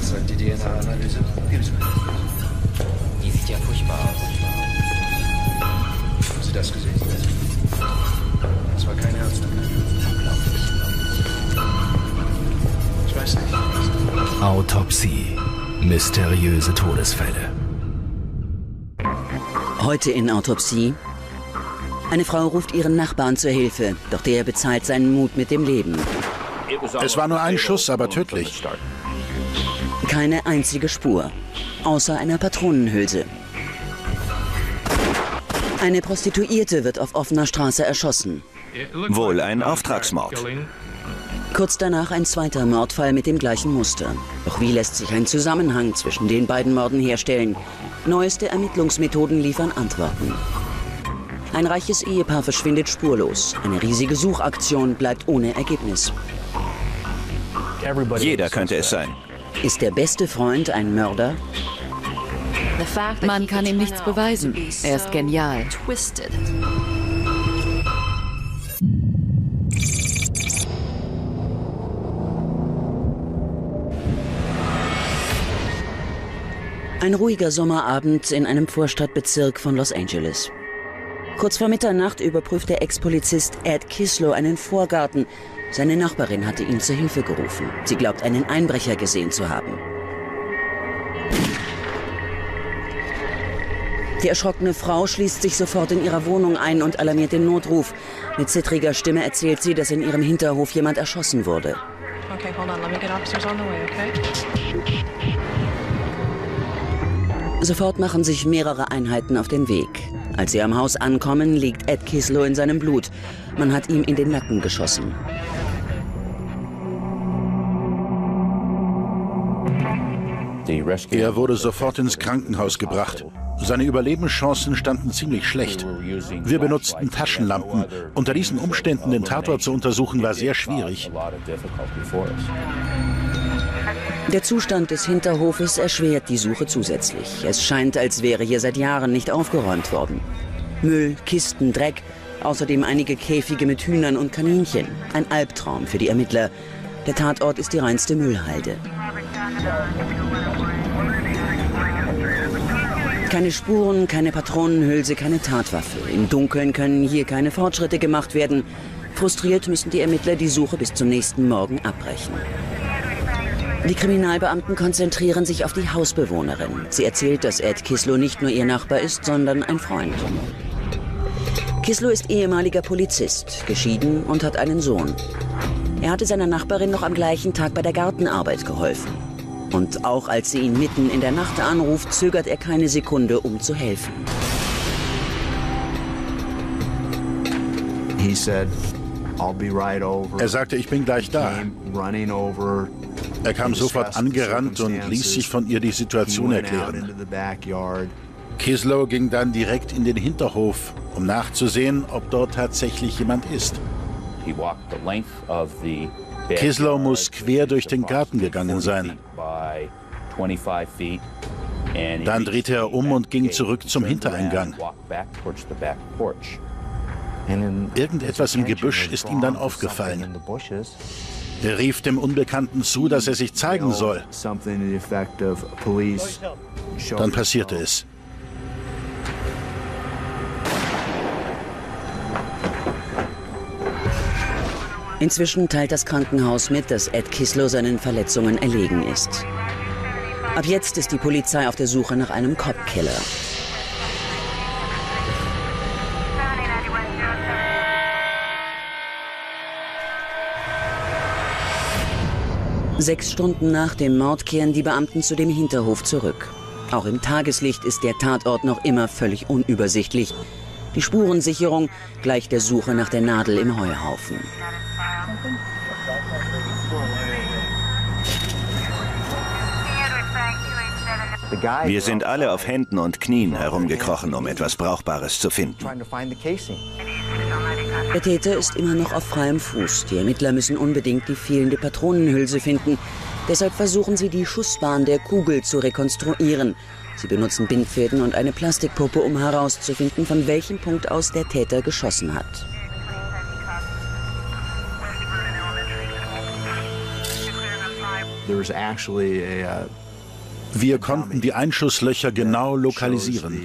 Was sagt die DNA-Analyse? Die sieht ja furchtbar aus. Haben Sie das gesehen? Das war kein Herz. Ich weiß nicht. Autopsie. Mysteriöse Todesfälle. Heute in Autopsie. Eine Frau ruft ihren Nachbarn zur Hilfe, doch der bezahlt seinen Mut mit dem Leben. Es war nur ein Schuss, aber tödlich. Keine einzige Spur, außer einer Patronenhülse. Eine Prostituierte wird auf offener Straße erschossen. Wohl ein Auftragsmord. Kurz danach ein zweiter Mordfall mit dem gleichen Muster. Doch wie lässt sich ein Zusammenhang zwischen den beiden Morden herstellen? Neueste Ermittlungsmethoden liefern Antworten. Ein reiches Ehepaar verschwindet spurlos. Eine riesige Suchaktion bleibt ohne Ergebnis. Jeder könnte es sein. Ist der beste Freund ein Mörder? Man kann ihm nichts beweisen. Er ist genial. Ein ruhiger Sommerabend in einem Vorstadtbezirk von Los Angeles. Kurz vor Mitternacht überprüft der Ex-Polizist Ed Kislow einen Vorgarten. Seine Nachbarin hatte ihn zur Hilfe gerufen. Sie glaubt, einen Einbrecher gesehen zu haben. Die erschrockene Frau schließt sich sofort in ihrer Wohnung ein und alarmiert den Notruf. Mit zittriger Stimme erzählt sie, dass in ihrem Hinterhof jemand erschossen wurde. Okay, hold on. Let me get officers on the way, okay? Sofort machen sich mehrere Einheiten auf den Weg. Als sie am Haus ankommen, liegt Ed Kislow in seinem Blut. Man hat ihm in den Nacken geschossen. Er wurde sofort ins Krankenhaus gebracht. Seine Überlebenschancen standen ziemlich schlecht. Wir benutzten Taschenlampen. Unter diesen Umständen den Tatort zu untersuchen, war sehr schwierig. Der Zustand des Hinterhofes erschwert die Suche zusätzlich. Es scheint, als wäre hier seit Jahren nicht aufgeräumt worden. Müll, Kisten, Dreck, außerdem einige Käfige mit Hühnern und Kaninchen. Ein Albtraum für die Ermittler. Der Tatort ist die reinste Müllhalde. Keine Spuren, keine Patronenhülse, keine Tatwaffe. Im Dunkeln können hier keine Fortschritte gemacht werden. Frustriert müssen die Ermittler die Suche bis zum nächsten Morgen abbrechen. Die Kriminalbeamten konzentrieren sich auf die Hausbewohnerin. Sie erzählt, dass Ed Kislow nicht nur ihr Nachbar ist, sondern ein Freund. Kislow ist ehemaliger Polizist, geschieden und hat einen Sohn. Er hatte seiner Nachbarin noch am gleichen Tag bei der Gartenarbeit geholfen. Und auch als sie ihn mitten in der Nacht anruft, zögert er keine Sekunde, um zu helfen. Er sagte, ich bin gleich da. Er kam sofort angerannt und ließ sich von ihr die Situation erklären. Kislow ging dann direkt in den Hinterhof, um nachzusehen, ob dort tatsächlich jemand ist. Kislow muss quer durch den Garten gegangen sein. Dann drehte er um und ging zurück zum Hintereingang. Irgendetwas im Gebüsch ist ihm dann aufgefallen. Er rief dem Unbekannten zu, dass er sich zeigen soll. Dann passierte es. Inzwischen teilt das Krankenhaus mit, dass Ed Kislow seinen Verletzungen erlegen ist. Ab jetzt ist die Polizei auf der Suche nach einem Cop-Killer. Sechs Stunden nach dem Mord kehren die Beamten zu dem Hinterhof zurück. Auch im Tageslicht ist der Tatort noch immer völlig unübersichtlich. Die Spurensicherung gleicht der Suche nach der Nadel im Heuhaufen. Wir sind alle auf Händen und Knien herumgekrochen, um etwas Brauchbares zu finden. Der Täter ist immer noch auf freiem Fuß. Die Ermittler müssen unbedingt die fehlende Patronenhülse finden. Deshalb versuchen sie, die Schussbahn der Kugel zu rekonstruieren. Sie benutzen Bindfäden und eine Plastikpuppe, um herauszufinden, von welchem Punkt aus der Täter geschossen hat. Wir konnten die Einschusslöcher genau lokalisieren.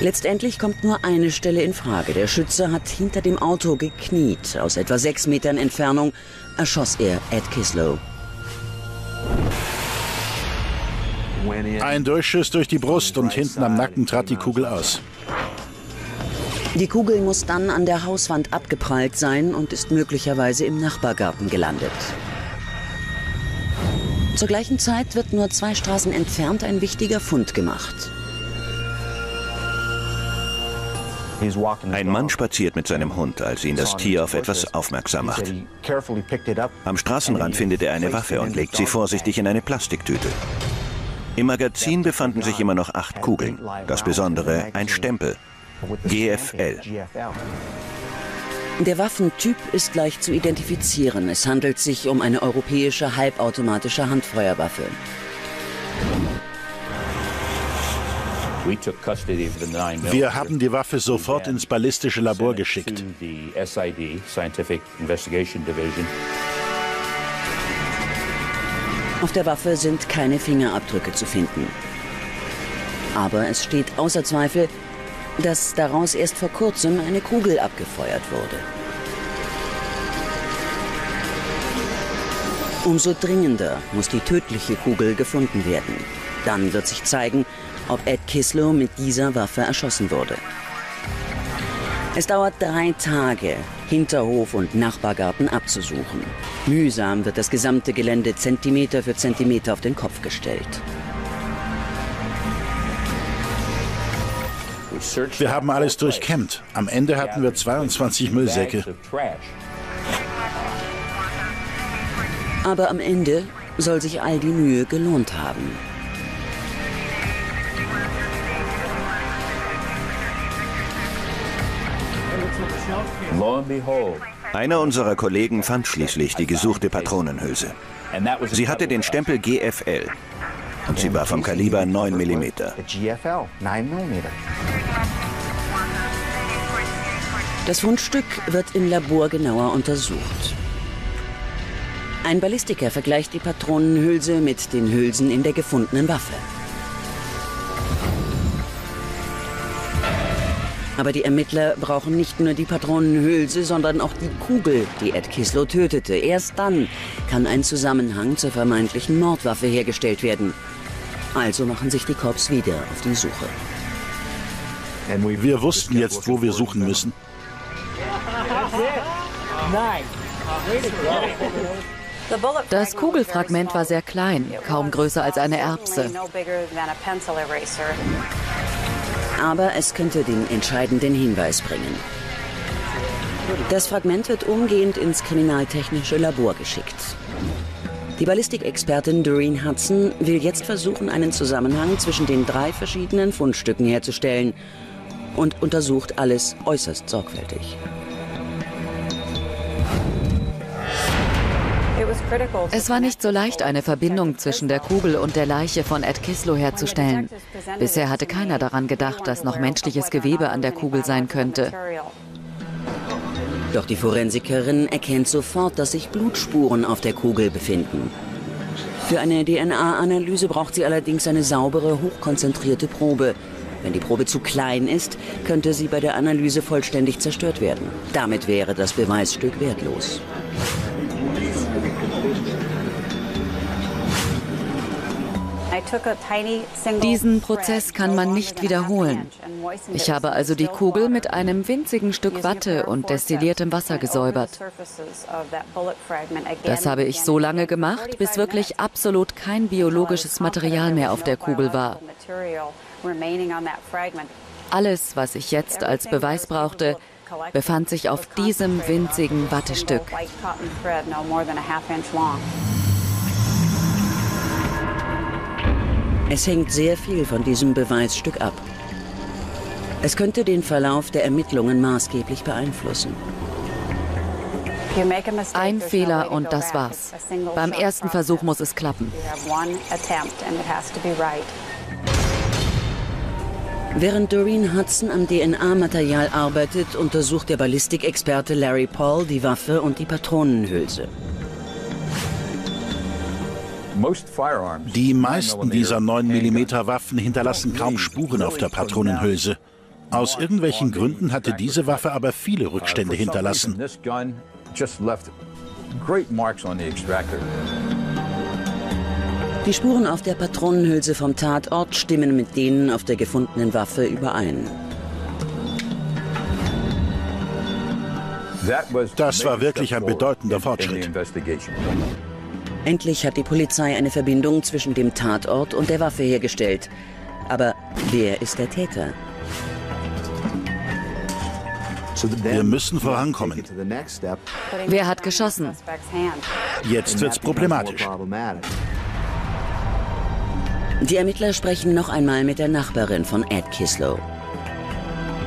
Letztendlich kommt nur eine Stelle in Frage. Der Schütze hat hinter dem Auto gekniet. Aus etwa sechs Metern Entfernung erschoss er Ed Kislow. Ein Durchschuss durch die Brust und hinten am Nacken trat die Kugel aus. Die Kugel muss dann an der Hauswand abgeprallt sein und ist möglicherweise im Nachbargarten gelandet. Zur gleichen Zeit wird nur zwei Straßen entfernt ein wichtiger Fund gemacht. Ein Mann spaziert mit seinem Hund, als ihn das Tier auf etwas aufmerksam macht. Am Straßenrand findet er eine Waffe und legt sie vorsichtig in eine Plastiktüte. Im Magazin befanden sich immer noch acht Kugeln. Das Besondere, ein Stempel. GFL. Der Waffentyp ist leicht zu identifizieren. Es handelt sich um eine europäische halbautomatische Handfeuerwaffe. Wir haben die Waffe sofort ins ballistische Labor geschickt. Auf der Waffe sind keine Fingerabdrücke zu finden. Aber es steht außer Zweifel, dass daraus erst vor kurzem eine Kugel abgefeuert wurde. Umso dringender muss die tödliche Kugel gefunden werden. Dann wird sich zeigen, ob Ed Kislow mit dieser Waffe erschossen wurde. Es dauert drei Tage, Hinterhof und Nachbargarten abzusuchen. Mühsam wird das gesamte Gelände Zentimeter für Zentimeter auf den Kopf gestellt. Wir haben alles durchkämmt. Am Ende hatten wir 22 Müllsäcke. Aber am Ende soll sich all die Mühe gelohnt haben. Einer unserer Kollegen fand schließlich die gesuchte Patronenhülse. Sie hatte den Stempel GFL und sie war vom Kaliber 9 mm. Das Fundstück wird im Labor genauer untersucht. Ein Ballistiker vergleicht die Patronenhülse mit den Hülsen in der gefundenen Waffe. Aber die Ermittler brauchen nicht nur die Patronenhülse, sondern auch die Kugel, die Ed Kislow tötete. Erst dann kann ein Zusammenhang zur vermeintlichen Mordwaffe hergestellt werden. Also machen sich die Cops wieder auf die Suche. Wir wussten jetzt, wo wir suchen müssen. Das Kugelfragment war sehr klein, kaum größer als eine Erbse. Aber es könnte den entscheidenden Hinweis bringen. Das Fragment wird umgehend ins kriminaltechnische Labor geschickt. Die Ballistikexpertin Doreen Hudson will jetzt versuchen, einen Zusammenhang zwischen den drei verschiedenen Fundstücken herzustellen und untersucht alles äußerst sorgfältig. Es war nicht so leicht, eine Verbindung zwischen der Kugel und der Leiche von Ed Kislow herzustellen. Bisher hatte keiner daran gedacht, dass noch menschliches Gewebe an der Kugel sein könnte. Doch die Forensikerin erkennt sofort, dass sich Blutspuren auf der Kugel befinden. Für eine DNA-Analyse braucht sie allerdings eine saubere, hochkonzentrierte Probe. Wenn die Probe zu klein ist, könnte sie bei der Analyse vollständig zerstört werden. Damit wäre das Beweisstück wertlos. Diesen Prozess kann man nicht wiederholen. Ich habe also die Kugel mit einem winzigen Stück Watte und destilliertem Wasser gesäubert. Das habe ich so lange gemacht, bis wirklich absolut kein biologisches Material mehr auf der Kugel war. Alles, was ich jetzt als Beweis brauchte, befand sich auf diesem winzigen Wattestück. Es hängt sehr viel von diesem Beweisstück ab. Es könnte den Verlauf der Ermittlungen maßgeblich beeinflussen. Ein Fehler und das war's. Beim ersten Versuch muss es klappen. Während Doreen Hudson am DNA-Material arbeitet, untersucht der Ballistikexperte Larry Paul die Waffe und die Patronenhülse. Die meisten dieser 9 mm Waffen hinterlassen kaum Spuren auf der Patronenhülse. Aus irgendwelchen Gründen hatte diese Waffe aber viele Rückstände hinterlassen. Die Spuren auf der Patronenhülse vom Tatort stimmen mit denen auf der gefundenen Waffe überein. Das war wirklich ein bedeutender Fortschritt. Endlich hat die Polizei eine Verbindung zwischen dem Tatort und der Waffe hergestellt. Aber wer ist der Täter? Wir müssen vorankommen. Wer hat geschossen? Jetzt wird's problematisch. Die Ermittler sprechen noch einmal mit der Nachbarin von Ed Kislow.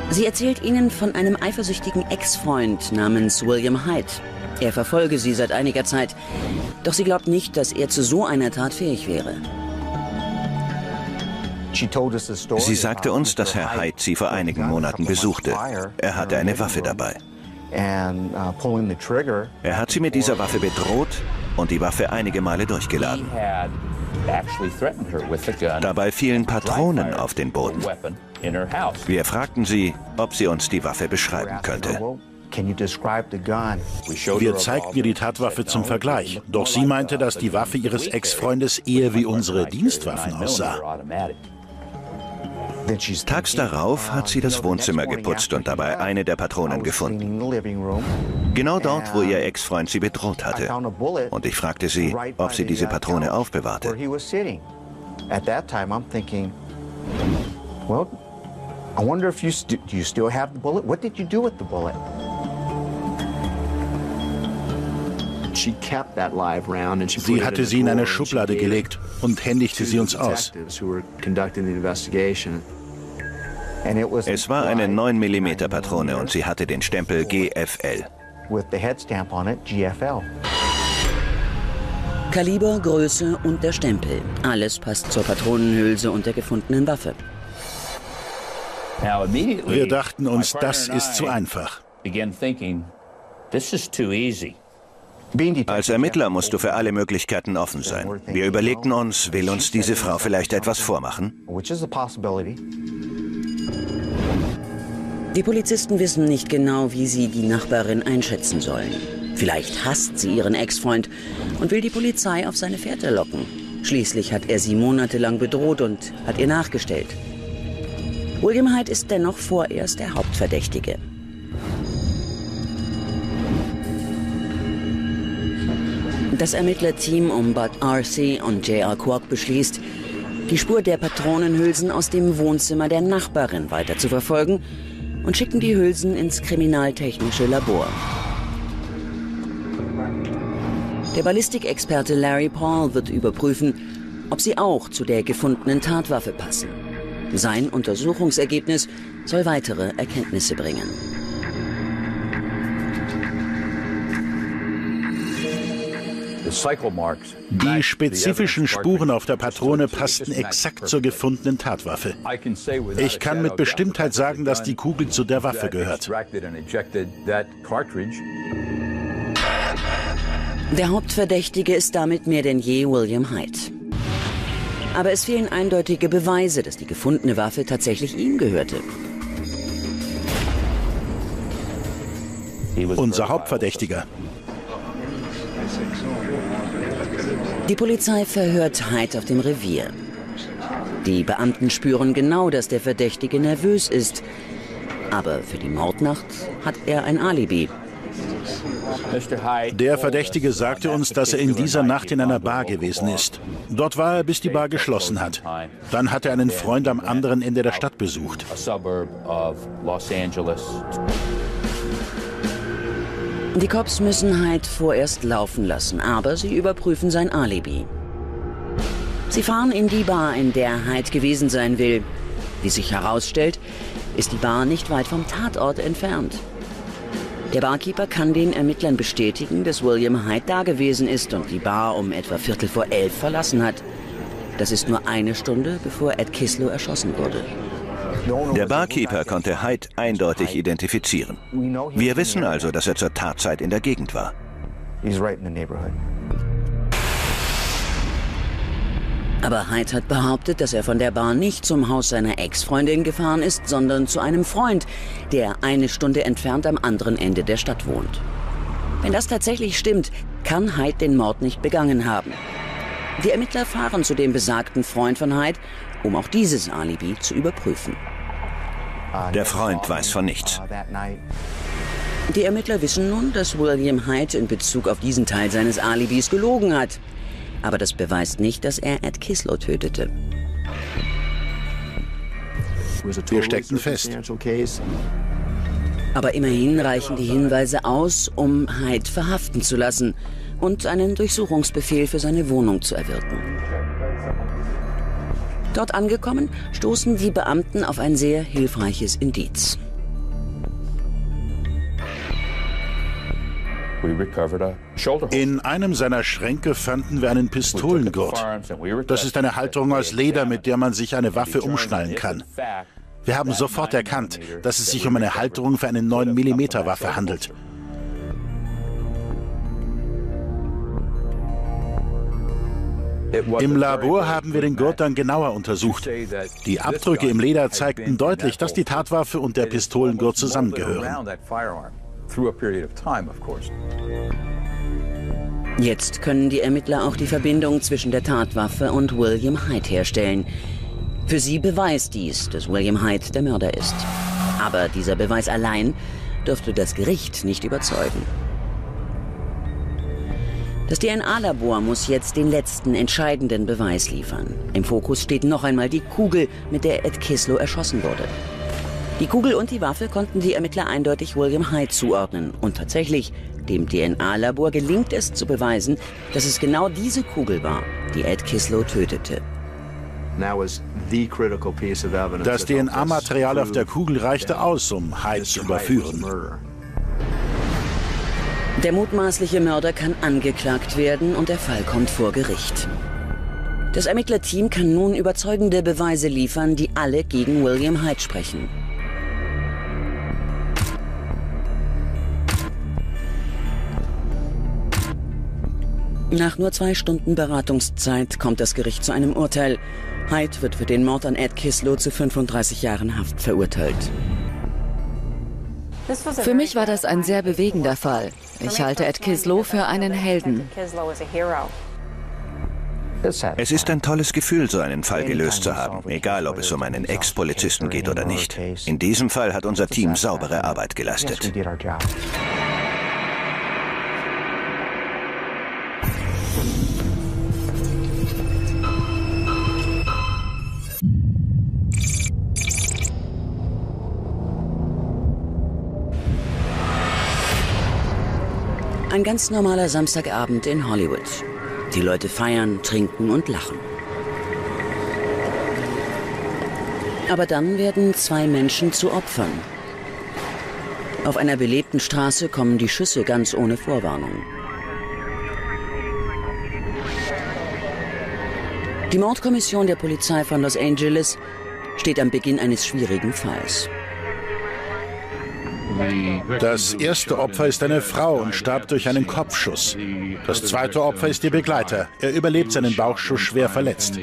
Sie erzählt ihnen von einem eifersüchtigen Ex-Freund namens William Hyde. Er verfolge sie seit einiger Zeit, doch sie glaubt nicht, dass er zu so einer Tat fähig wäre. Sie sagte uns, dass Herr Hyde sie vor einigen Monaten besuchte. Er hatte eine Waffe dabei. Er hat sie mit dieser Waffe bedroht und die Waffe einige Male durchgeladen. Dabei fielen Patronen auf den Boden. Wir fragten sie, ob sie uns die Waffe beschreiben könnte. Wir zeigten ihr die Tatwaffe zum Vergleich, doch sie meinte, dass die Waffe ihres Ex-Freundes eher wie unsere Dienstwaffen aussah. Tags darauf hat sie das Wohnzimmer geputzt und dabei eine der Patronen gefunden. Genau dort, wo ihr Ex-Freund sie bedroht hatte. Und ich fragte sie, ob sie diese Patrone aufbewahrte. I wonder if you, st do you still have the bullet? What did you do with the bullet? Sie hatte sie in eine Schublade gelegt und händigte sie uns aus. Es war eine 9 mm Patrone und sie hatte den Stempel GFL. Kaliber, Größe und der Stempel. Alles passt zur Patronenhülse und der gefundenen Waffe. Wir dachten uns, das ist zu einfach. Als Ermittler musst du für alle Möglichkeiten offen sein. Wir überlegten uns, will uns diese Frau vielleicht etwas vormachen? Die Polizisten wissen nicht genau, wie sie die Nachbarin einschätzen sollen. Vielleicht hasst sie ihren Ex-Freund und will die Polizei auf seine Fährte locken. Schließlich hat er sie monatelang bedroht und hat ihr nachgestellt. William Hyde ist dennoch vorerst der Hauptverdächtige. Das Ermittlerteam um Bud Arcee und J.R. Quark beschließt, die Spur der Patronenhülsen aus dem Wohnzimmer der Nachbarin weiter zu verfolgen und schicken die Hülsen ins kriminaltechnische Labor. Der Ballistikexperte Larry Paul wird überprüfen, ob sie auch zu der gefundenen Tatwaffe passen. Sein Untersuchungsergebnis soll weitere Erkenntnisse bringen. Die spezifischen Spuren auf der Patrone passten exakt zur gefundenen Tatwaffe. Ich kann mit Bestimmtheit sagen, dass die Kugel zu der Waffe gehört. Der Hauptverdächtige ist damit mehr denn je William Hyde. Aber es fehlen eindeutige Beweise, dass die gefundene Waffe tatsächlich ihm gehörte. Unser Hauptverdächtiger. Die Polizei verhört Hyde auf dem Revier. Die Beamten spüren genau, dass der Verdächtige nervös ist. Aber für die Mordnacht hat er ein Alibi. Der Verdächtige sagte uns, dass er in dieser Nacht in einer Bar gewesen ist. Dort war er, bis die Bar geschlossen hat. Dann hat er einen Freund am anderen Ende der Stadt besucht. Die Cops müssen Hyde vorerst laufen lassen, aber sie überprüfen sein Alibi. Sie fahren in die Bar, in der Hyde gewesen sein will. Wie sich herausstellt, ist die Bar nicht weit vom Tatort entfernt. Der Barkeeper kann den Ermittlern bestätigen, dass William Hyde da gewesen ist und die Bar um etwa Viertel vor elf verlassen hat. Das ist nur eine Stunde, bevor Ed Kislow erschossen wurde. Der Barkeeper konnte Hyde eindeutig identifizieren. Wir wissen also, dass er zur Tatzeit in der Gegend war. Aber Hyde hat behauptet, dass er von der Bar nicht zum Haus seiner Ex-Freundin gefahren ist, sondern zu einem Freund, der eine Stunde entfernt am anderen Ende der Stadt wohnt. Wenn das tatsächlich stimmt, kann Hyde den Mord nicht begangen haben. Die Ermittler fahren zu dem besagten Freund von Hyde, um auch dieses Alibi zu überprüfen. Der Freund weiß von nichts. Die Ermittler wissen nun, dass William Hyde in Bezug auf diesen Teil seines Alibis gelogen hat. Aber das beweist nicht, dass er Ed Kislow tötete. Wir steckten fest. Aber immerhin reichen die Hinweise aus, um Hyde verhaften zu lassen und einen Durchsuchungsbefehl für seine Wohnung zu erwirken. Dort angekommen, stoßen die Beamten auf ein sehr hilfreiches Indiz. In einem seiner Schränke fanden wir einen Pistolengurt. Das ist eine Halterung aus Leder, mit der man sich eine Waffe umschnallen kann. Wir haben sofort erkannt, dass es sich um eine Halterung für eine 9mm Waffe handelt. Im Labor haben wir den Gurt dann genauer untersucht. Die Abdrücke im Leder zeigten deutlich, dass die Tatwaffe und der Pistolengurt zusammengehören. Jetzt können die Ermittler auch die Verbindung zwischen der Tatwaffe und William Hyde herstellen. Für sie beweist dies, dass William Hyde der Mörder ist. Aber dieser Beweis allein dürfte das Gericht nicht überzeugen. Das DNA-Labor muss jetzt den letzten entscheidenden Beweis liefern. Im Fokus steht noch einmal die Kugel, mit der Ed Kislow erschossen wurde. Die Kugel und die Waffe konnten die Ermittler eindeutig William Hyde zuordnen. Und tatsächlich, dem DNA-Labor gelingt es zu beweisen, dass es genau diese Kugel war, die Ed Kislow tötete. Das DNA-Material auf der Kugel reichte aus, um Hyde zu überführen. Der mutmaßliche Mörder kann angeklagt werden und der Fall kommt vor Gericht. Das Ermittlerteam kann nun überzeugende Beweise liefern, die alle gegen William Hyde sprechen. Nach nur zwei Stunden Beratungszeit kommt das Gericht zu einem Urteil. Hyde wird für den Mord an Ed Kislow zu 35 Jahren Haft verurteilt. Für mich war das ein sehr bewegender Fall. Ich halte Ed Kislow für einen Helden. Es ist ein tolles Gefühl, so einen Fall gelöst zu haben, egal ob es um einen Ex-Polizisten geht oder nicht. In diesem Fall hat unser Team saubere Arbeit geleistet. Ein ganz normaler Samstagabend in Hollywood. Die Leute feiern, trinken und lachen. Aber dann werden zwei Menschen zu Opfern. Auf einer belebten Straße kommen die Schüsse ganz ohne Vorwarnung. Die Mordkommission der Polizei von Los Angeles steht am Beginn eines schwierigen Falls. Das erste Opfer ist eine Frau und starb durch einen Kopfschuss. Das zweite Opfer ist ihr Begleiter. Er überlebt seinen Bauchschuss schwer verletzt.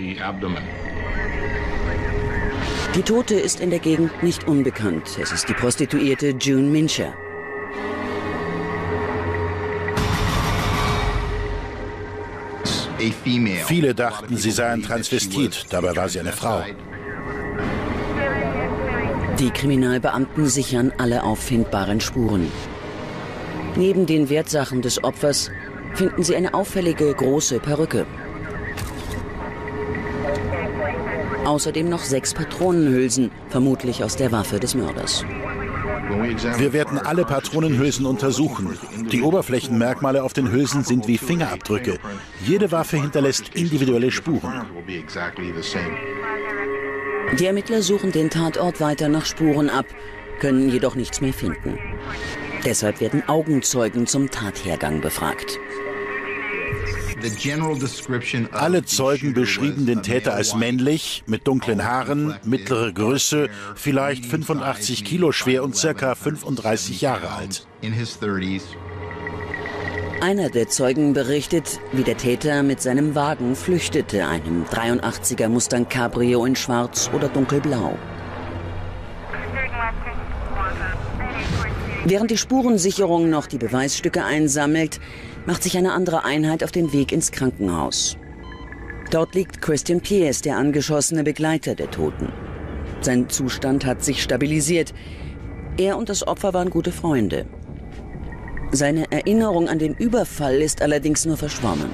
Die Tote ist in der Gegend nicht unbekannt. Es ist die Prostituierte June Mincher. Viele dachten, sie sei ein Transvestit, dabei war sie eine Frau. Die Kriminalbeamten sichern alle auffindbaren Spuren. Neben den Wertsachen des Opfers finden sie eine auffällige große Perücke. Außerdem noch sechs Patronenhülsen, vermutlich aus der Waffe des Mörders. Wir werden alle Patronenhülsen untersuchen. Die Oberflächenmerkmale auf den Hülsen sind wie Fingerabdrücke. Jede Waffe hinterlässt individuelle Spuren. Die Ermittler suchen den Tatort weiter nach Spuren ab, können jedoch nichts mehr finden. Deshalb werden Augenzeugen zum Tathergang befragt. Alle Zeugen beschrieben den Täter als männlich, mit dunklen Haaren, mittlere Größe, vielleicht 85 Kilo schwer und circa 35 Jahre alt. Einer der Zeugen berichtet, wie der Täter mit seinem Wagen flüchtete, einem 83er Mustang Cabrio in schwarz oder dunkelblau. Während die Spurensicherung noch die Beweisstücke einsammelt, macht sich eine andere Einheit auf den Weg ins Krankenhaus. Dort liegt Christian Pierce, der angeschossene Begleiter der Toten. Sein Zustand hat sich stabilisiert. Er und das Opfer waren gute Freunde. Seine Erinnerung an den Überfall ist allerdings nur verschwommen.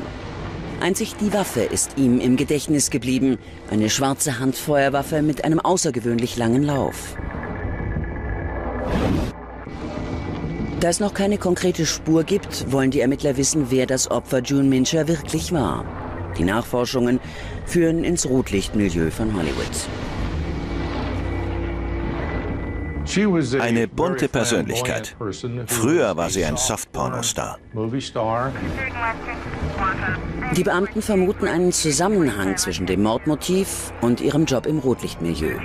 Einzig die Waffe ist ihm im Gedächtnis geblieben, eine schwarze Handfeuerwaffe mit einem außergewöhnlich langen Lauf. Da es noch keine konkrete Spur gibt, wollen die Ermittler wissen, wer das Opfer June Mincher wirklich war. Die Nachforschungen führen ins Rotlichtmilieu von Hollywood. Eine bunte Persönlichkeit. Früher war sie ein Softpornostar. Die Beamten vermuten einen Zusammenhang zwischen dem Mordmotiv und ihrem Job im Rotlichtmilieu.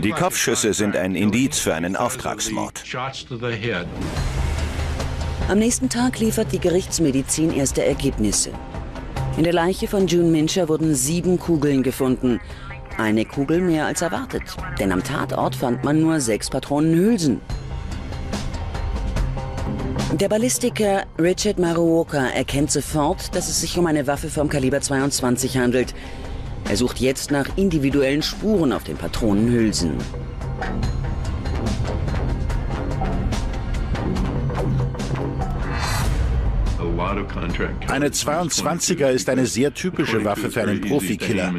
Die Kopfschüsse sind ein Indiz für einen Auftragsmord. Am nächsten Tag liefert die Gerichtsmedizin erste Ergebnisse. In der Leiche von June Mincher wurden sieben Kugeln gefunden. Eine Kugel mehr als erwartet, denn am Tatort fand man nur sechs Patronenhülsen. Der Ballistiker Richard Maruoka erkennt sofort, dass es sich um eine Waffe vom Kaliber 22 handelt. Er sucht jetzt nach individuellen Spuren auf den Patronenhülsen. Eine 22er ist eine sehr typische Waffe für einen Profikiller.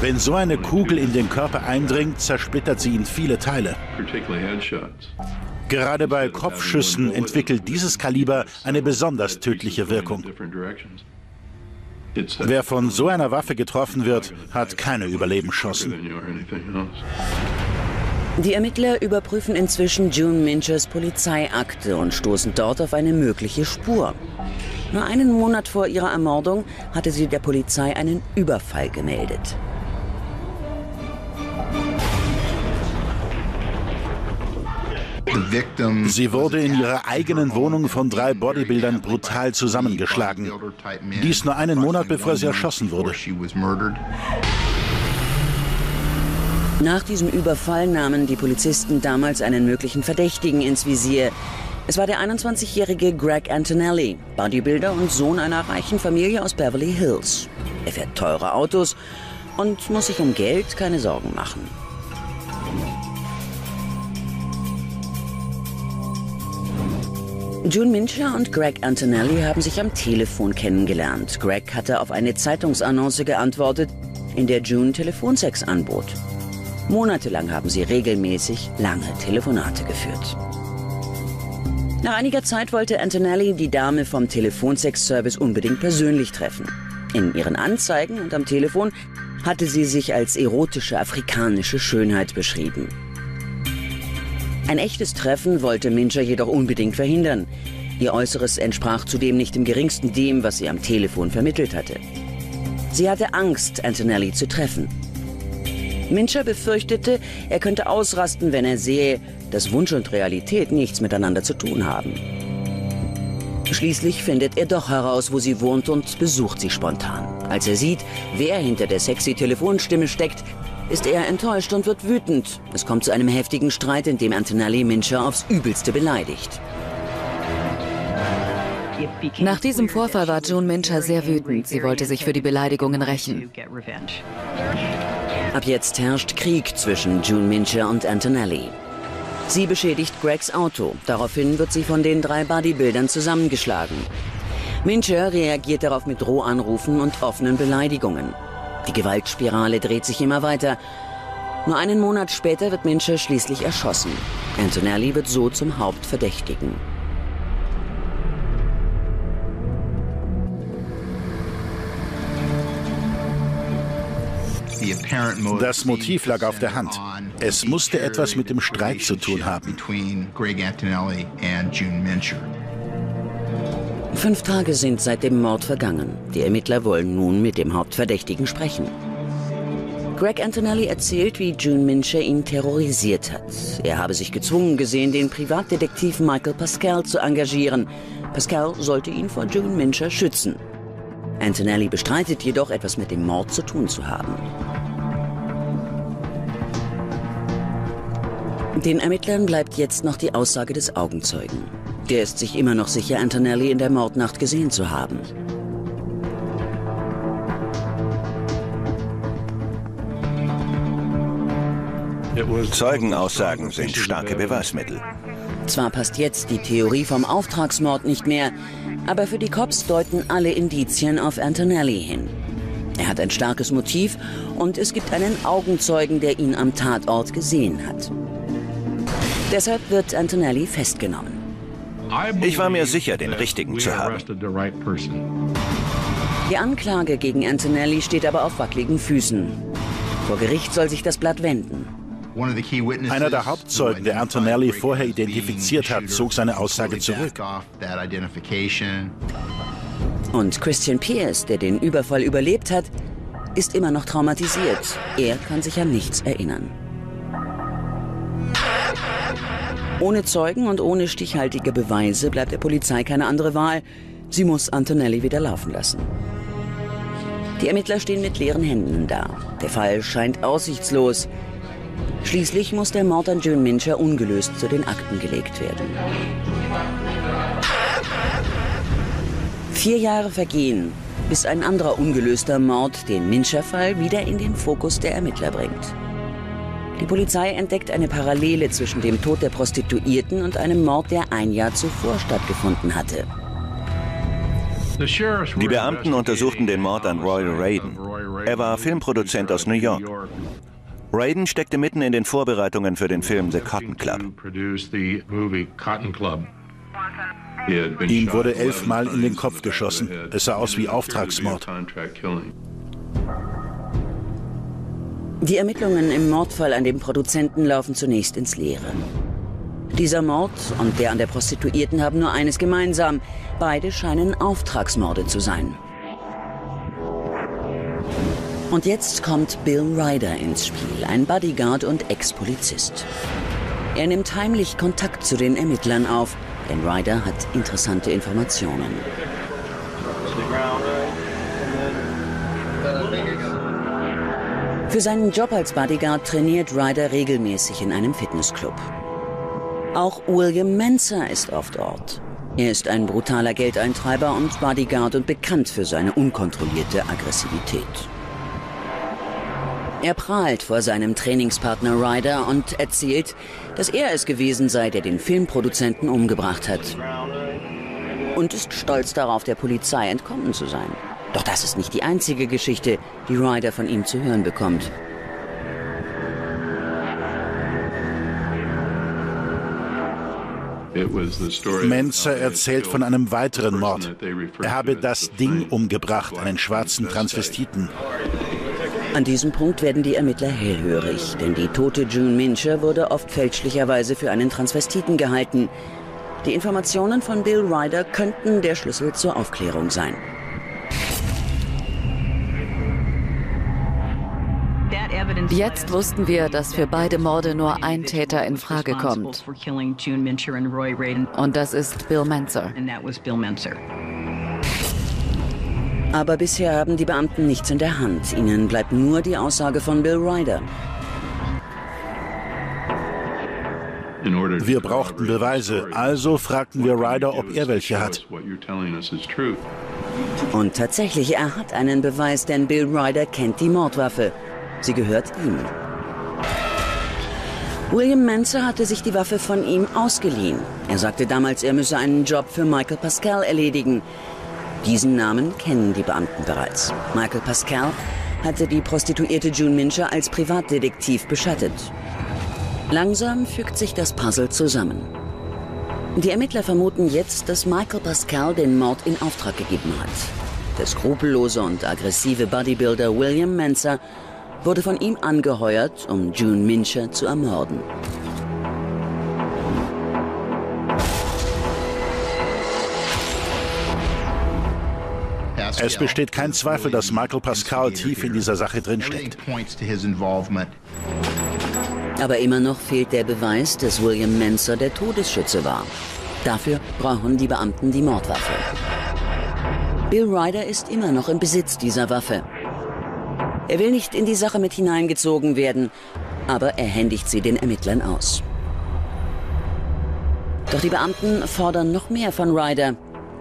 Wenn so eine Kugel in den Körper eindringt, zersplittert sie in viele Teile. Gerade bei Kopfschüssen entwickelt dieses Kaliber eine besonders tödliche Wirkung. Wer von so einer Waffe getroffen wird, hat keine Überlebenschancen. Die Ermittler überprüfen inzwischen June Minchers Polizeiakte und stoßen dort auf eine mögliche Spur. Nur einen Monat vor ihrer Ermordung hatte sie der Polizei einen Überfall gemeldet. Sie wurde in ihrer eigenen Wohnung von drei Bodybuildern brutal zusammengeschlagen. Dies nur einen Monat bevor sie erschossen wurde. Nach diesem Überfall nahmen die Polizisten damals einen möglichen Verdächtigen ins Visier. Es war der 21-jährige Greg Antonelli, Bodybuilder und Sohn einer reichen Familie aus Beverly Hills. Er fährt teure Autos und muss sich um Geld keine Sorgen machen. June Mincher und Greg Antonelli haben sich am Telefon kennengelernt. Greg hatte auf eine Zeitungsannonce geantwortet, in der June Telefonsex anbot. Monatelang haben sie regelmäßig lange Telefonate geführt. Nach einiger Zeit wollte Antonelli die Dame vom Telefonsex-Service unbedingt persönlich treffen. In ihren Anzeigen und am Telefon hatte sie sich als erotische afrikanische Schönheit beschrieben. Ein echtes Treffen wollte Mincher jedoch unbedingt verhindern. Ihr Äußeres entsprach zudem nicht im geringsten dem, was sie am Telefon vermittelt hatte. Sie hatte Angst, Antonelli zu treffen. Mincher befürchtete, er könnte ausrasten, wenn er sehe, dass Wunsch und Realität nichts miteinander zu tun haben. Schließlich findet er doch heraus, wo sie wohnt und besucht sie spontan. Als er sieht, wer hinter der sexy Telefonstimme steckt, ist er enttäuscht und wird wütend. Es kommt zu einem heftigen Streit, in dem Antonelli Mincher aufs Übelste beleidigt. Nach diesem Vorfall war June Mincher sehr wütend. Sie wollte sich für die Beleidigungen rächen. Ab jetzt herrscht Krieg zwischen June Mincher und Antonelli. Sie beschädigt Gregs Auto. Daraufhin wird sie von den drei Bodybuildern zusammengeschlagen. Mincher reagiert darauf mit Drohanrufen und offenen Beleidigungen. Die Gewaltspirale dreht sich immer weiter. Nur einen Monat später wird Mincher schließlich erschossen. Antonelli wird so zum Hauptverdächtigen. Das Motiv lag auf der Hand. Es musste etwas mit dem Streit zu tun haben. Fünf Tage sind seit dem Mord vergangen. Die Ermittler wollen nun mit dem Hauptverdächtigen sprechen. Greg Antonelli erzählt, wie June Mincher ihn terrorisiert hat. Er habe sich gezwungen gesehen, den Privatdetektiv Michael Pascal zu engagieren. Pascal sollte ihn vor June Mincher schützen. Antonelli bestreitet jedoch, etwas mit dem Mord zu tun zu haben. Den Ermittlern bleibt jetzt noch die Aussage des Augenzeugen. Der ist sich immer noch sicher, Antonelli in der Mordnacht gesehen zu haben. Zeugenaussagen sind starke Beweismittel. Zwar passt jetzt die Theorie vom Auftragsmord nicht mehr, aber für die Cops deuten alle Indizien auf Antonelli hin. Er hat ein starkes Motiv und es gibt einen Augenzeugen, der ihn am Tatort gesehen hat. Deshalb wird Antonelli festgenommen. Ich war mir sicher, den richtigen zu haben. Die Anklage gegen Antonelli steht aber auf wackeligen Füßen. Vor Gericht soll sich das Blatt wenden. Einer der Hauptzeugen, der Antonelli vorher identifiziert hat, zog seine Aussage zurück. Und Christian Pierce, der den Überfall überlebt hat, ist immer noch traumatisiert. Er kann sich an nichts erinnern. Ohne Zeugen und ohne stichhaltige Beweise bleibt der Polizei keine andere Wahl. Sie muss Antonelli wieder laufen lassen. Die Ermittler stehen mit leeren Händen da. Der Fall scheint aussichtslos. Schließlich muss der Mord an June Mincher ungelöst zu den Akten gelegt werden. Vier Jahre vergehen, bis ein anderer ungelöster Mord den Mincher-Fall wieder in den Fokus der Ermittler bringt. Die Polizei entdeckt eine Parallele zwischen dem Tod der Prostituierten und einem Mord, der ein Jahr zuvor stattgefunden hatte. Die Beamten untersuchten den Mord an Roy Raiden. Er war Filmproduzent aus New York. Raiden steckte mitten in den Vorbereitungen für den Film The Cotton Club. Ihm wurde elfmal in den Kopf geschossen. Es sah aus wie Auftragsmord. Die Ermittlungen im Mordfall an dem Produzenten laufen zunächst ins Leere. Dieser Mord und der an der Prostituierten haben nur eines gemeinsam. Beide scheinen Auftragsmorde zu sein. Und jetzt kommt Bill Ryder ins Spiel, ein Bodyguard und Ex-Polizist. Er nimmt heimlich Kontakt zu den Ermittlern auf, denn Ryder hat interessante Informationen. Für seinen Job als Bodyguard trainiert Ryder regelmäßig in einem Fitnessclub. Auch William Menzer ist oft dort. Er ist ein brutaler Geldeintreiber und Bodyguard und bekannt für seine unkontrollierte Aggressivität. Er prahlt vor seinem Trainingspartner Ryder und erzählt, dass er es gewesen sei, der den Filmproduzenten umgebracht hat. Und ist stolz darauf, der Polizei entkommen zu sein. Doch das ist nicht die einzige Geschichte, die Ryder von ihm zu hören bekommt. Menzer erzählt von einem weiteren Mord. Er habe das Ding umgebracht, einen schwarzen Transvestiten. An diesem Punkt werden die Ermittler hellhörig, denn die tote June Mincher wurde oft fälschlicherweise für einen Transvestiten gehalten. Die Informationen von Bill Ryder könnten der Schlüssel zur Aufklärung sein. Jetzt wussten wir, dass für beide Morde nur ein Täter in Frage kommt. Und das ist Bill Manzer. Aber bisher haben die Beamten nichts in der Hand. Ihnen bleibt nur die Aussage von Bill Ryder. Wir brauchten Beweise, also fragten wir Ryder, ob er welche hat. Und tatsächlich, er hat einen Beweis, denn Bill Ryder kennt die Mordwaffe. Sie gehört ihm. William Manser hatte sich die Waffe von ihm ausgeliehen. Er sagte damals, er müsse einen Job für Michael Pascal erledigen. Diesen Namen kennen die Beamten bereits. Michael Pascal hatte die Prostituierte June Mincher als Privatdetektiv beschattet. Langsam fügt sich das Puzzle zusammen. Die Ermittler vermuten jetzt, dass Michael Pascal den Mord in Auftrag gegeben hat. Der skrupellose und aggressive Bodybuilder William Manser wurde von ihm angeheuert, um June Mincher zu ermorden. Es besteht kein Zweifel, dass Michael Pascal tief in dieser Sache drinsteckt. Aber immer noch fehlt der Beweis, dass William Menzer der Todesschütze war. Dafür brauchen die Beamten die Mordwaffe. Bill Ryder ist immer noch im Besitz dieser Waffe. Er will nicht in die Sache mit hineingezogen werden, aber er händigt sie den Ermittlern aus. Doch die Beamten fordern noch mehr von Ryder.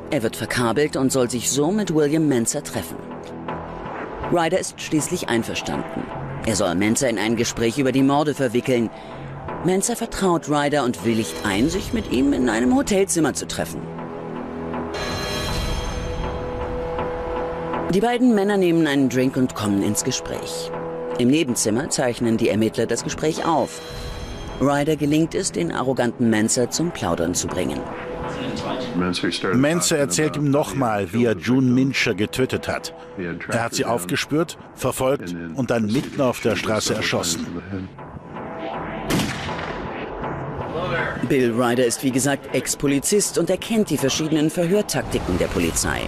Er wird verkabelt und soll sich so mit William Menzer treffen. Ryder ist schließlich einverstanden. Er soll Menzer in ein Gespräch über die Morde verwickeln. Menzer vertraut Ryder und willigt ein, sich mit ihm in einem Hotelzimmer zu treffen. Die beiden Männer nehmen einen Drink und kommen ins Gespräch. Im Nebenzimmer zeichnen die Ermittler das Gespräch auf. Ryder gelingt es, den arroganten Menzer zum Plaudern zu bringen. Menzer erzählt ihm nochmal, wie er June Mincher getötet hat. Er hat sie aufgespürt, verfolgt und dann mitten auf der Straße erschossen. Bill Ryder ist wie gesagt Ex-Polizist und er kennt die verschiedenen Verhörtaktiken der Polizei.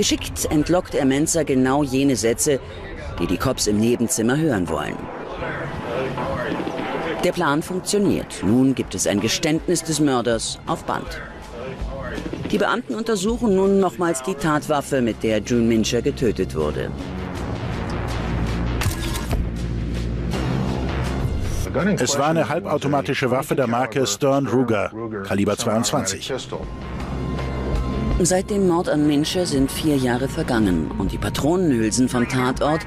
Geschickt entlockt er Menzer genau jene Sätze, die die Cops im Nebenzimmer hören wollen. Der Plan funktioniert. Nun gibt es ein Geständnis des Mörders auf Band. Die Beamten untersuchen nun nochmals die Tatwaffe, mit der June Mincher getötet wurde. Es war eine halbautomatische Waffe der Marke Stern Ruger, Kaliber 22. Seit dem Mord an Mincher sind vier Jahre vergangen und die Patronenhülsen vom Tatort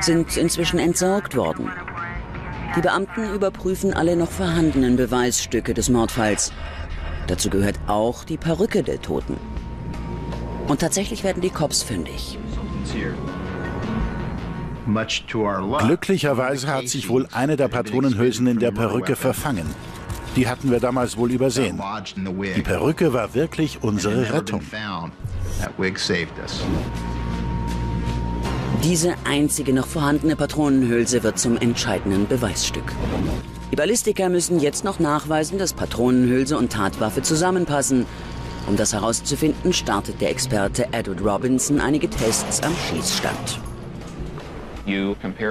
sind inzwischen entsorgt worden. Die Beamten überprüfen alle noch vorhandenen Beweisstücke des Mordfalls. Dazu gehört auch die Perücke der Toten. Und tatsächlich werden die Cops fündig. Glücklicherweise hat sich wohl eine der Patronenhülsen in der Perücke verfangen. Die hatten wir damals wohl übersehen. Die Perücke war wirklich unsere Rettung. Diese einzige noch vorhandene Patronenhülse wird zum entscheidenden Beweisstück. Die Ballistiker müssen jetzt noch nachweisen, dass Patronenhülse und Tatwaffe zusammenpassen. Um das herauszufinden, startet der Experte Edward Robinson einige Tests am Schießstand.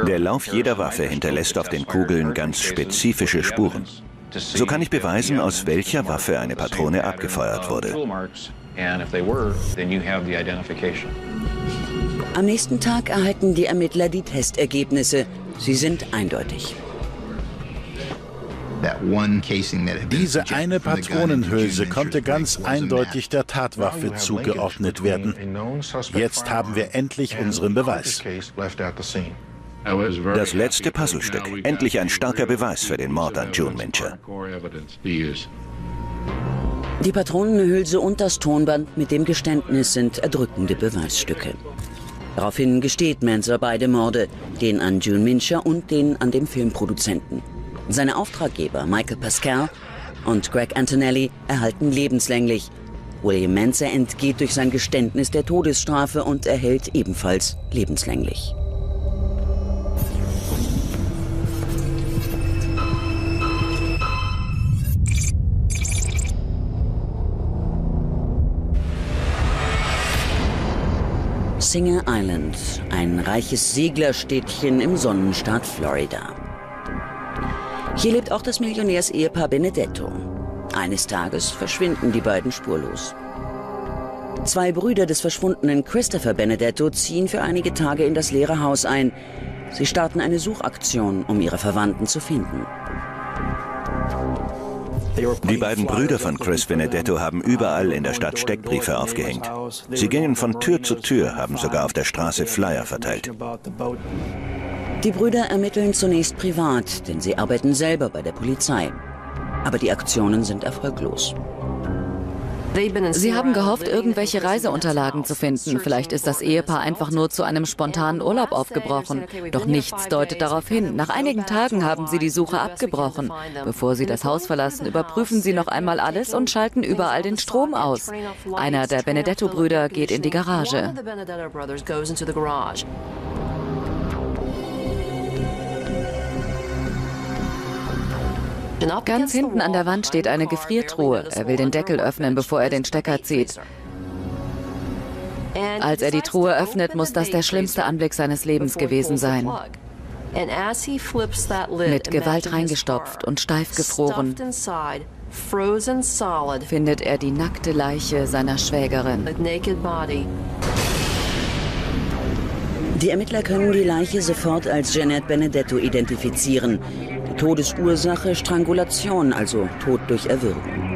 Der Lauf jeder Waffe hinterlässt auf den Kugeln ganz spezifische Spuren. So kann ich beweisen, aus welcher Waffe eine Patrone abgefeuert wurde. Am nächsten Tag erhalten die Ermittler die Testergebnisse. Sie sind eindeutig. Diese eine Patronenhülse konnte ganz eindeutig der Tatwaffe zugeordnet werden. Jetzt haben wir endlich unseren Beweis. Das letzte Puzzlestück. Endlich ein starker Beweis für den Mord an June Mincher. Die Patronenhülse und das Tonband mit dem Geständnis sind erdrückende Beweisstücke. Daraufhin gesteht Manser beide Morde, den an June Mincher und den an dem Filmproduzenten. Seine Auftraggeber Michael Pascal und Greg Antonelli erhalten lebenslänglich. William Manser entgeht durch sein Geständnis der Todesstrafe und erhält ebenfalls lebenslänglich. Singer Island, ein reiches Seglerstädtchen im Sonnenstaat Florida. Hier lebt auch das Millionärsehepaar Benedetto. Eines Tages verschwinden die beiden spurlos. Zwei Brüder des verschwundenen Christopher Benedetto ziehen für einige Tage in das leere Haus ein. Sie starten eine Suchaktion, um ihre Verwandten zu finden. Die beiden Brüder von Chris Benedetto haben überall in der Stadt Steckbriefe aufgehängt. Sie gingen von Tür zu Tür, haben sogar auf der Straße Flyer verteilt. Die Brüder ermitteln zunächst privat, denn sie arbeiten selber bei der Polizei. Aber die Aktionen sind erfolglos. Sie haben gehofft, irgendwelche Reiseunterlagen zu finden. Vielleicht ist das Ehepaar einfach nur zu einem spontanen Urlaub aufgebrochen. Doch nichts deutet darauf hin. Nach einigen Tagen haben sie die Suche abgebrochen. Bevor sie das Haus verlassen, überprüfen sie noch einmal alles und schalten überall den Strom aus. Einer der Benedetto-Brüder geht in die Garage. Ganz hinten an der Wand steht eine Gefriertruhe. Er will den Deckel öffnen, bevor er den Stecker zieht. Als er die Truhe öffnet, muss das der schlimmste Anblick seines Lebens gewesen sein. Mit Gewalt reingestopft und steif gefroren, findet er die nackte Leiche seiner Schwägerin. Die Ermittler können die Leiche sofort als Jeanette Benedetto identifizieren. Todesursache Strangulation, also Tod durch Erwürgen.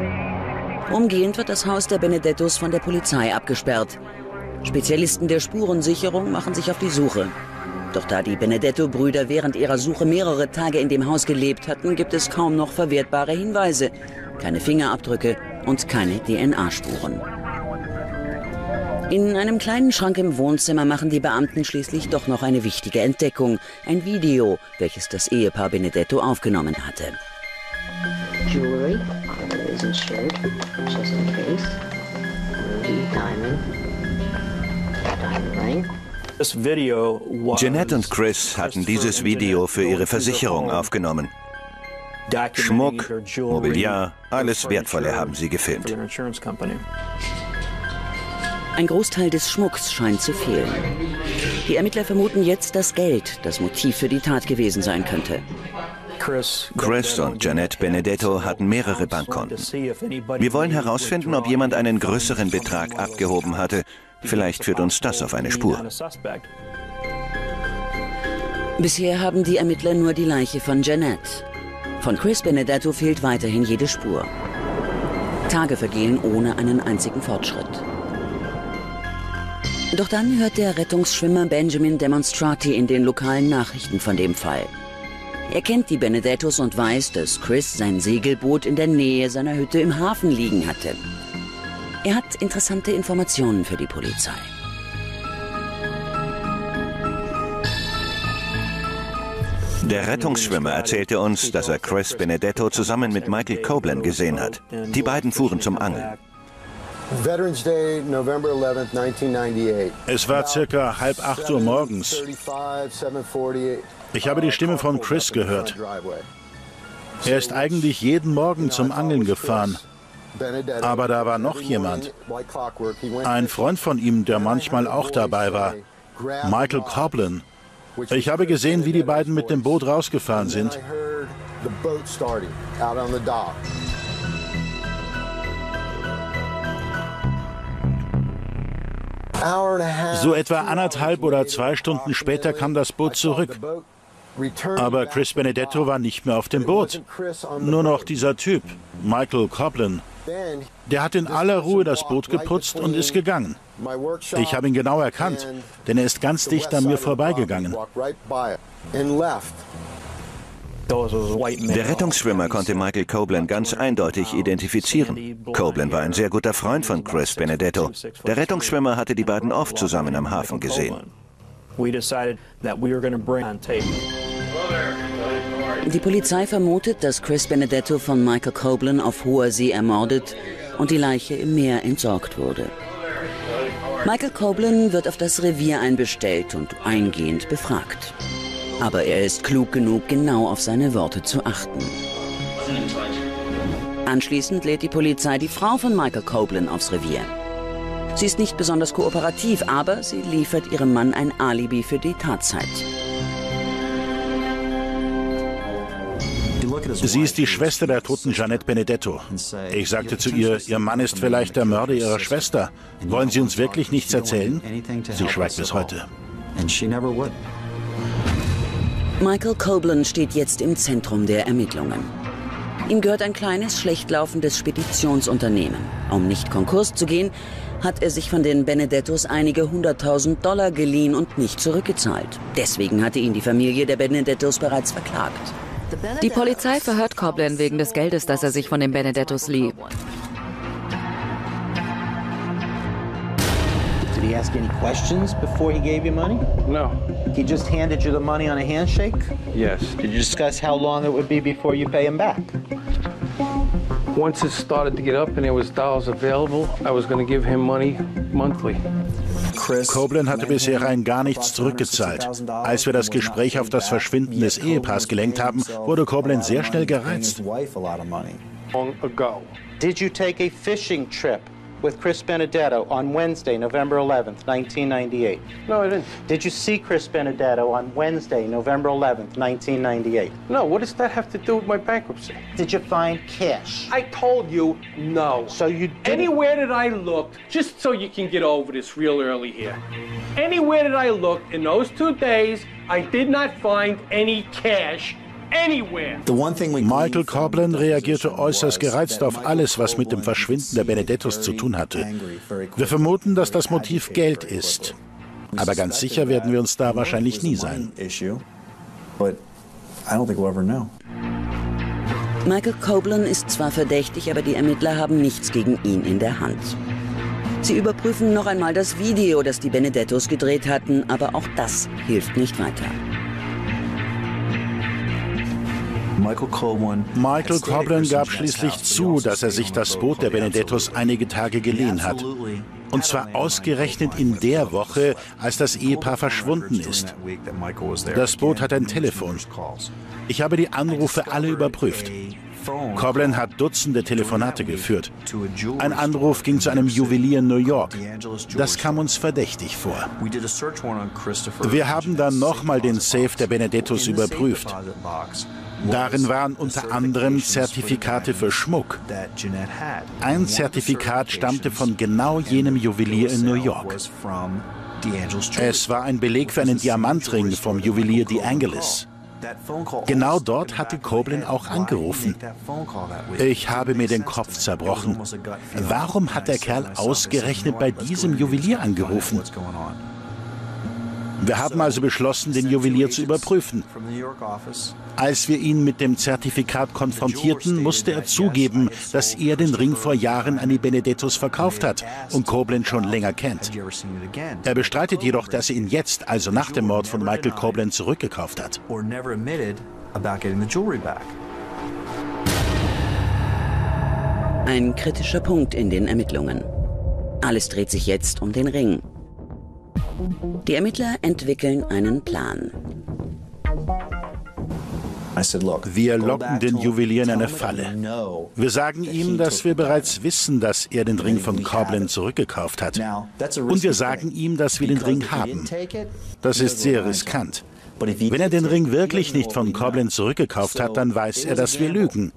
Umgehend wird das Haus der Benedettos von der Polizei abgesperrt. Spezialisten der Spurensicherung machen sich auf die Suche. Doch da die Benedetto-Brüder während ihrer Suche mehrere Tage in dem Haus gelebt hatten, gibt es kaum noch verwertbare Hinweise. Keine Fingerabdrücke und keine DNA-Spuren. In einem kleinen Schrank im Wohnzimmer machen die Beamten schließlich doch noch eine wichtige Entdeckung. Ein Video, welches das Ehepaar Benedetto aufgenommen hatte. Jewelry, shirt, just in case. Diamond. Jeanette und Chris hatten dieses Video für ihre Versicherung aufgenommen. Schmuck, Mobiliar, alles Wertvolle haben sie gefilmt. Ein Großteil des Schmucks scheint zu fehlen. Die Ermittler vermuten jetzt, dass Geld das Motiv für die Tat gewesen sein könnte. Chris und Janet Benedetto hatten mehrere Bankkonten. Wir wollen herausfinden, ob jemand einen größeren Betrag abgehoben hatte Vielleicht führt uns das auf eine Spur. Bisher haben die Ermittler nur die Leiche von Jeanette. Von Chris Benedetto fehlt weiterhin jede Spur. Tage vergehen ohne einen einzigen Fortschritt. Doch dann hört der Rettungsschwimmer Benjamin Demonstrati in den lokalen Nachrichten von dem Fall. Er kennt die Benedettos und weiß, dass Chris sein Segelboot in der Nähe seiner Hütte im Hafen liegen hatte. Er hat interessante Informationen für die Polizei. Der Rettungsschwimmer erzählte uns, dass er Chris Benedetto zusammen mit Michael Copeland gesehen hat. Die beiden fuhren zum Angeln. Es war circa halb acht Uhr morgens. Ich habe die Stimme von Chris gehört. Er ist eigentlich jeden Morgen zum Angeln gefahren. Aber da war noch jemand. Ein Freund von ihm, der manchmal auch dabei war. Michael Coblin. Ich habe gesehen, wie die beiden mit dem Boot rausgefahren sind. So etwa anderthalb oder zwei Stunden später kam das Boot zurück. Aber Chris Benedetto war nicht mehr auf dem Boot. Nur noch dieser Typ, Michael Coblin. Der hat in aller Ruhe das Boot geputzt und ist gegangen. Ich habe ihn genau erkannt, denn er ist ganz dicht an mir vorbeigegangen. Der Rettungsschwimmer konnte Michael Copeland ganz eindeutig identifizieren. Copeland war ein sehr guter Freund von Chris Benedetto. Der Rettungsschwimmer hatte die beiden oft zusammen am Hafen gesehen. Die Polizei vermutet, dass Chris Benedetto von Michael Coblin auf hoher See ermordet und die Leiche im Meer entsorgt wurde. Michael Coblin wird auf das Revier einbestellt und eingehend befragt. Aber er ist klug genug, genau auf seine Worte zu achten. Anschließend lädt die Polizei die Frau von Michael Coblin aufs Revier. Sie ist nicht besonders kooperativ, aber sie liefert ihrem Mann ein Alibi für die Tatzeit. Sie ist die Schwester der toten Jeanette Benedetto. Ich sagte zu ihr, Ihr Mann ist vielleicht der Mörder Ihrer Schwester. Wollen Sie uns wirklich nichts erzählen? Sie schweigt bis heute. Michael Coblin steht jetzt im Zentrum der Ermittlungen. Ihm gehört ein kleines, schlecht laufendes Speditionsunternehmen. Um nicht Konkurs zu gehen, hat er sich von den Benedettos einige hunderttausend Dollar geliehen und nicht zurückgezahlt. Deswegen hatte ihn die Familie der Benedettos bereits verklagt. Die Polizei verhört Coblin wegen des Geldes, das er sich von den Benedettos lieh. Ask any questions before he gave you money? No. He just handed you the money on a handshake? Yes. Did you discuss how long it would be before you pay him back? Once it started to get up and there was dollars available, I was going to give him money monthly. Copeland hatte bisher rein gar nichts zurückgezahlt. Als wir das Gespräch auf das Verschwinden des Ehepaars gelenkt haben, wurde Copeland sehr schnell gereizt. Did you take a fishing trip with Chris Benedetto on Wednesday, November 11th, 1998? No, I didn't. Did you see Chris Benedetto on Wednesday, November 11th, 1998? No, what does that have to do with my bankruptcy? Did you find cash? I told you no. So you didn't... Anywhere that I looked, just so you can get over this real early here. Anywhere that I looked in those two days, I did not find any cash Michael Corbin reagierte äußerst gereizt auf alles, was mit dem Verschwinden der Benedettos zu tun hatte. Wir vermuten, dass das Motiv Geld ist. Aber ganz sicher werden wir uns da wahrscheinlich nie sein. Michael Coblin ist zwar verdächtig, aber die Ermittler haben nichts gegen ihn in der Hand. Sie überprüfen noch einmal das Video, das die Benedettos gedreht hatten, aber auch das hilft nicht weiter. Michael Coblin gab schließlich zu, dass er sich das Boot der Benedettos einige Tage geliehen hat. Und zwar ausgerechnet in der Woche, als das Ehepaar verschwunden ist. Das Boot hat ein Telefon. Ich habe die Anrufe alle überprüft. Coblin hat Dutzende Telefonate geführt. Ein Anruf ging zu einem Juwelier in New York. Das kam uns verdächtig vor. Wir haben dann nochmal den Safe der Benedettos überprüft. Darin waren unter anderem Zertifikate für Schmuck. Ein Zertifikat stammte von genau jenem Juwelier in New York. Es war ein Beleg für einen Diamantring vom Juwelier D'Angelis. Genau dort hatte Coblin auch angerufen. Ich habe mir den Kopf zerbrochen. Warum hat der Kerl ausgerechnet bei diesem Juwelier angerufen? Wir haben also beschlossen, den Juwelier zu überprüfen. Als wir ihn mit dem Zertifikat konfrontierten, musste er zugeben, dass er den Ring vor Jahren an die Benedettos verkauft hat und Koblenz schon länger kennt. Er bestreitet jedoch, dass er ihn jetzt, also nach dem Mord von Michael Koblenz, zurückgekauft hat. Ein kritischer Punkt in den Ermittlungen. Alles dreht sich jetzt um den Ring. Die Ermittler entwickeln einen Plan. Wir locken den Juwelier in eine Falle. Wir sagen ihm, dass wir bereits wissen, dass er den Ring von Coblin zurückgekauft hat. Und wir sagen ihm, dass wir den Ring haben. Das ist sehr riskant. Wenn er den Ring wirklich nicht von Coblin zurückgekauft hat, dann weiß er, dass wir lügen.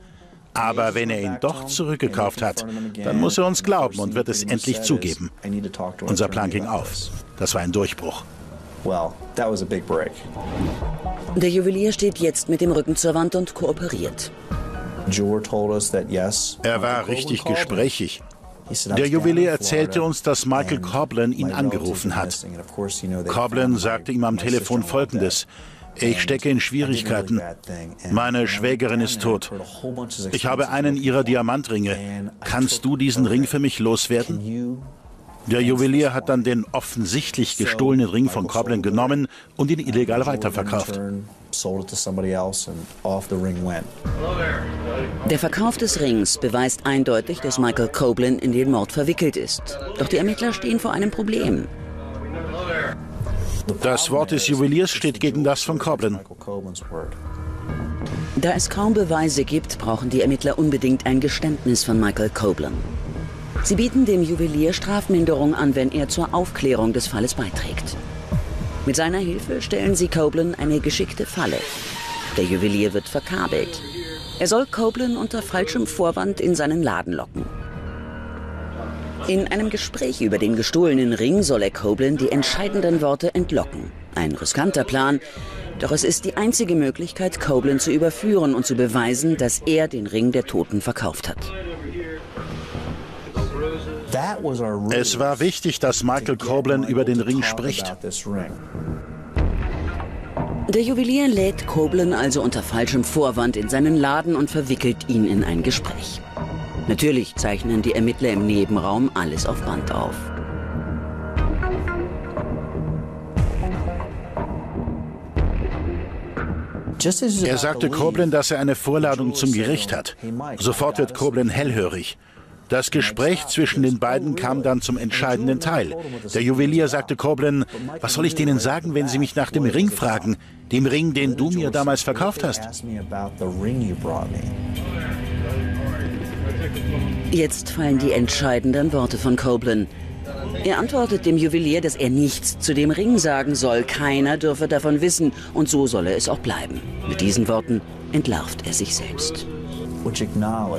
Aber wenn er ihn doch zurückgekauft hat, dann muss er uns glauben und wird es endlich zugeben. Unser Plan ging auf. Das war ein Durchbruch. Der Juwelier steht jetzt mit dem Rücken zur Wand und kooperiert. Er war richtig gesprächig. Der Juwelier erzählte uns, dass Michael Coblin ihn angerufen hat. Coblin sagte ihm am Telefon Folgendes. Ich stecke in Schwierigkeiten. Meine Schwägerin ist tot. Ich habe einen ihrer Diamantringe. Kannst du diesen Ring für mich loswerden? Der Juwelier hat dann den offensichtlich gestohlenen Ring von Coblin genommen und ihn illegal weiterverkauft. Der Verkauf des Rings beweist eindeutig, dass Michael Coblin in den Mord verwickelt ist. Doch die Ermittler stehen vor einem Problem. Das Wort des Juweliers steht gegen das von Coblin. Da es kaum Beweise gibt, brauchen die Ermittler unbedingt ein Geständnis von Michael Coblin. Sie bieten dem Juwelier Strafminderung an, wenn er zur Aufklärung des Falles beiträgt. Mit seiner Hilfe stellen sie Coblin eine geschickte Falle. Der Juwelier wird verkabelt. Er soll Coblin unter falschem Vorwand in seinen Laden locken. In einem Gespräch über den gestohlenen Ring soll er Coblin die entscheidenden Worte entlocken. Ein riskanter Plan, doch es ist die einzige Möglichkeit, Coblin zu überführen und zu beweisen, dass er den Ring der Toten verkauft hat. Es war wichtig, dass Michael Coblin über den Ring spricht. Der Juwelier lädt Coblin also unter falschem Vorwand in seinen Laden und verwickelt ihn in ein Gespräch. Natürlich zeichnen die Ermittler im Nebenraum alles auf Band auf. Er sagte Coblin, dass er eine Vorladung zum Gericht hat. Sofort wird Coblin hellhörig. Das Gespräch zwischen den beiden kam dann zum entscheidenden Teil. Der Juwelier sagte Coblin, was soll ich denen sagen, wenn sie mich nach dem Ring fragen? Dem Ring, den du mir damals verkauft hast. Jetzt fallen die entscheidenden Worte von Copeland. Er antwortet dem Juwelier, dass er nichts zu dem Ring sagen soll. Keiner dürfe davon wissen und so solle es auch bleiben. Mit diesen Worten entlarvt er sich selbst.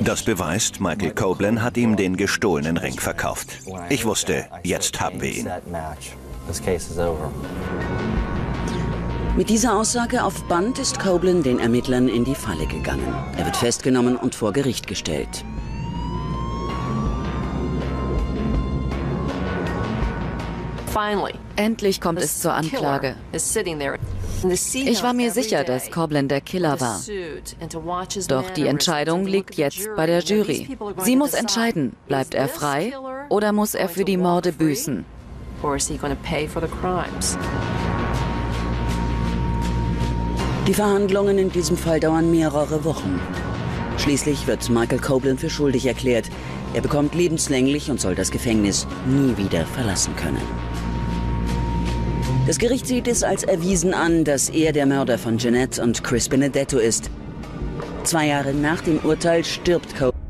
Das beweist, Michael Copeland hat ihm den gestohlenen Ring verkauft. Ich wusste, jetzt haben wir ihn. Mit dieser Aussage auf Band ist Copeland den Ermittlern in die Falle gegangen. Er wird festgenommen und vor Gericht gestellt. Endlich kommt es zur Anklage. Ich war mir sicher, dass Coblin der Killer war. Doch die Entscheidung liegt jetzt bei der Jury. Sie muss entscheiden, bleibt er frei oder muss er für die Morde büßen. Die Verhandlungen in diesem Fall dauern mehrere Wochen. Schließlich wird Michael Copeland für schuldig erklärt. Er bekommt lebenslänglich und soll das Gefängnis nie wieder verlassen können. Das Gericht sieht es als erwiesen an, dass er der Mörder von Jeanette und Chris Benedetto ist. Zwei Jahre nach dem Urteil stirbt Copeland.